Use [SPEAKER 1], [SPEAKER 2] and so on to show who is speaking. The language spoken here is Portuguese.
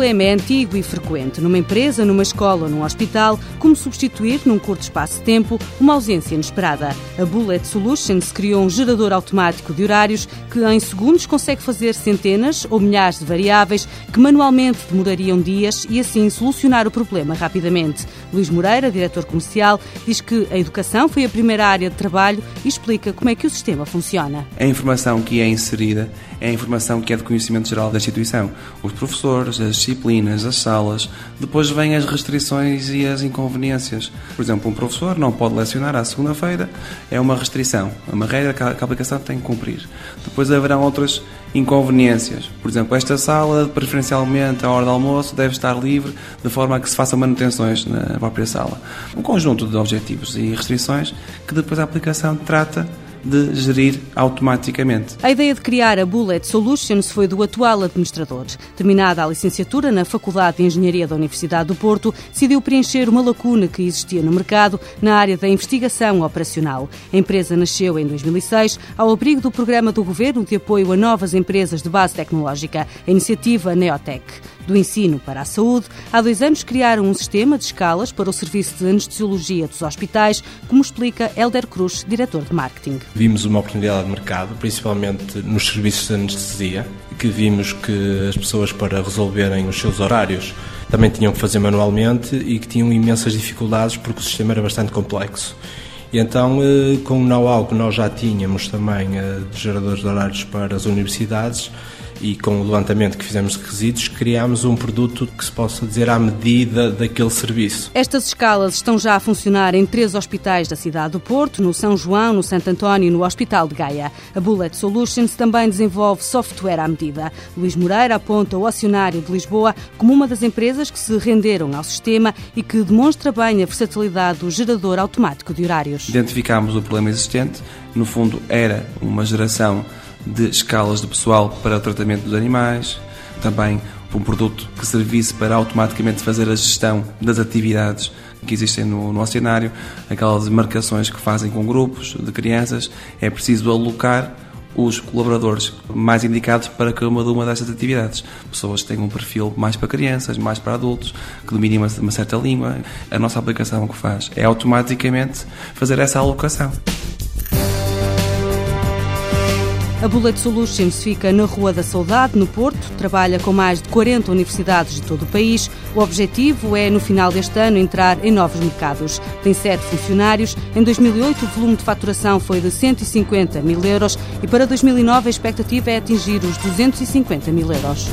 [SPEAKER 1] problema é antigo e frequente numa empresa, numa escola num hospital, como substituir, num curto espaço de tempo, uma ausência inesperada. A Bullet Solutions criou um gerador automático de horários que em segundos consegue fazer centenas ou milhares de variáveis que manualmente demorariam dias e assim solucionar o problema rapidamente. Luís Moreira, diretor comercial, diz que a educação foi a primeira área de trabalho e explica como é que o sistema funciona.
[SPEAKER 2] A informação que é inserida é a informação que é de conhecimento geral da instituição. Os professores, as disciplinas, as salas. Depois vêm as restrições e as inconveniências. Por exemplo, um professor não pode lecionar à segunda-feira, é uma restrição, é uma regra que a aplicação tem que cumprir. Depois haverão outras inconveniências. Por exemplo, esta sala, preferencialmente, à hora do almoço, deve estar livre de forma a que se façam manutenções na própria sala. Um conjunto de objetivos e restrições que depois a aplicação trata de gerir automaticamente.
[SPEAKER 1] A ideia de criar a Bullet Solutions foi do atual administrador. Terminada a licenciatura na Faculdade de Engenharia da Universidade do Porto, decidiu preencher uma lacuna que existia no mercado na área da investigação operacional. A empresa nasceu em 2006 ao abrigo do programa do governo de apoio a novas empresas de base tecnológica, a iniciativa Neotec do ensino para a saúde, há dois anos criaram um sistema de escalas para o serviço de anestesiologia dos hospitais, como explica Helder Cruz, diretor de marketing.
[SPEAKER 3] Vimos uma oportunidade de mercado, principalmente nos serviços de anestesia, que vimos que as pessoas, para resolverem os seus horários, também tinham que fazer manualmente e que tinham imensas dificuldades porque o sistema era bastante complexo. E então, eh, com o know-how que nós já tínhamos também eh, de geradores de horários para as universidades, e com o levantamento que fizemos de requisitos, criámos um produto que se possa dizer à medida daquele serviço.
[SPEAKER 1] Estas escalas estão já a funcionar em três hospitais da cidade do Porto, no São João, no Santo António e no Hospital de Gaia. A Bullet Solutions também desenvolve software à medida. Luís Moreira aponta o Acionário de Lisboa como uma das empresas que se renderam ao sistema e que demonstra bem a versatilidade do gerador automático de horários.
[SPEAKER 2] Identificámos o problema existente, no fundo era uma geração de escalas de pessoal para o tratamento dos animais, também um produto que servisse para automaticamente fazer a gestão das atividades que existem no, no aquelas marcações que fazem com grupos de crianças, é preciso alocar os colaboradores mais indicados para cada uma, destas atividades. Pessoas que têm um perfil mais para crianças, mais para adultos, que dominem uma, uma certa língua. A nossa aplicação que faz é automaticamente fazer essa alocação.
[SPEAKER 1] A Bullet Solutions fica na Rua da Saudade, no Porto, trabalha com mais de 40 universidades de todo o país. O objetivo é, no final deste ano, entrar em novos mercados. Tem sete funcionários. Em 2008, o volume de faturação foi de 150 mil euros e para 2009 a expectativa é atingir os 250 mil euros.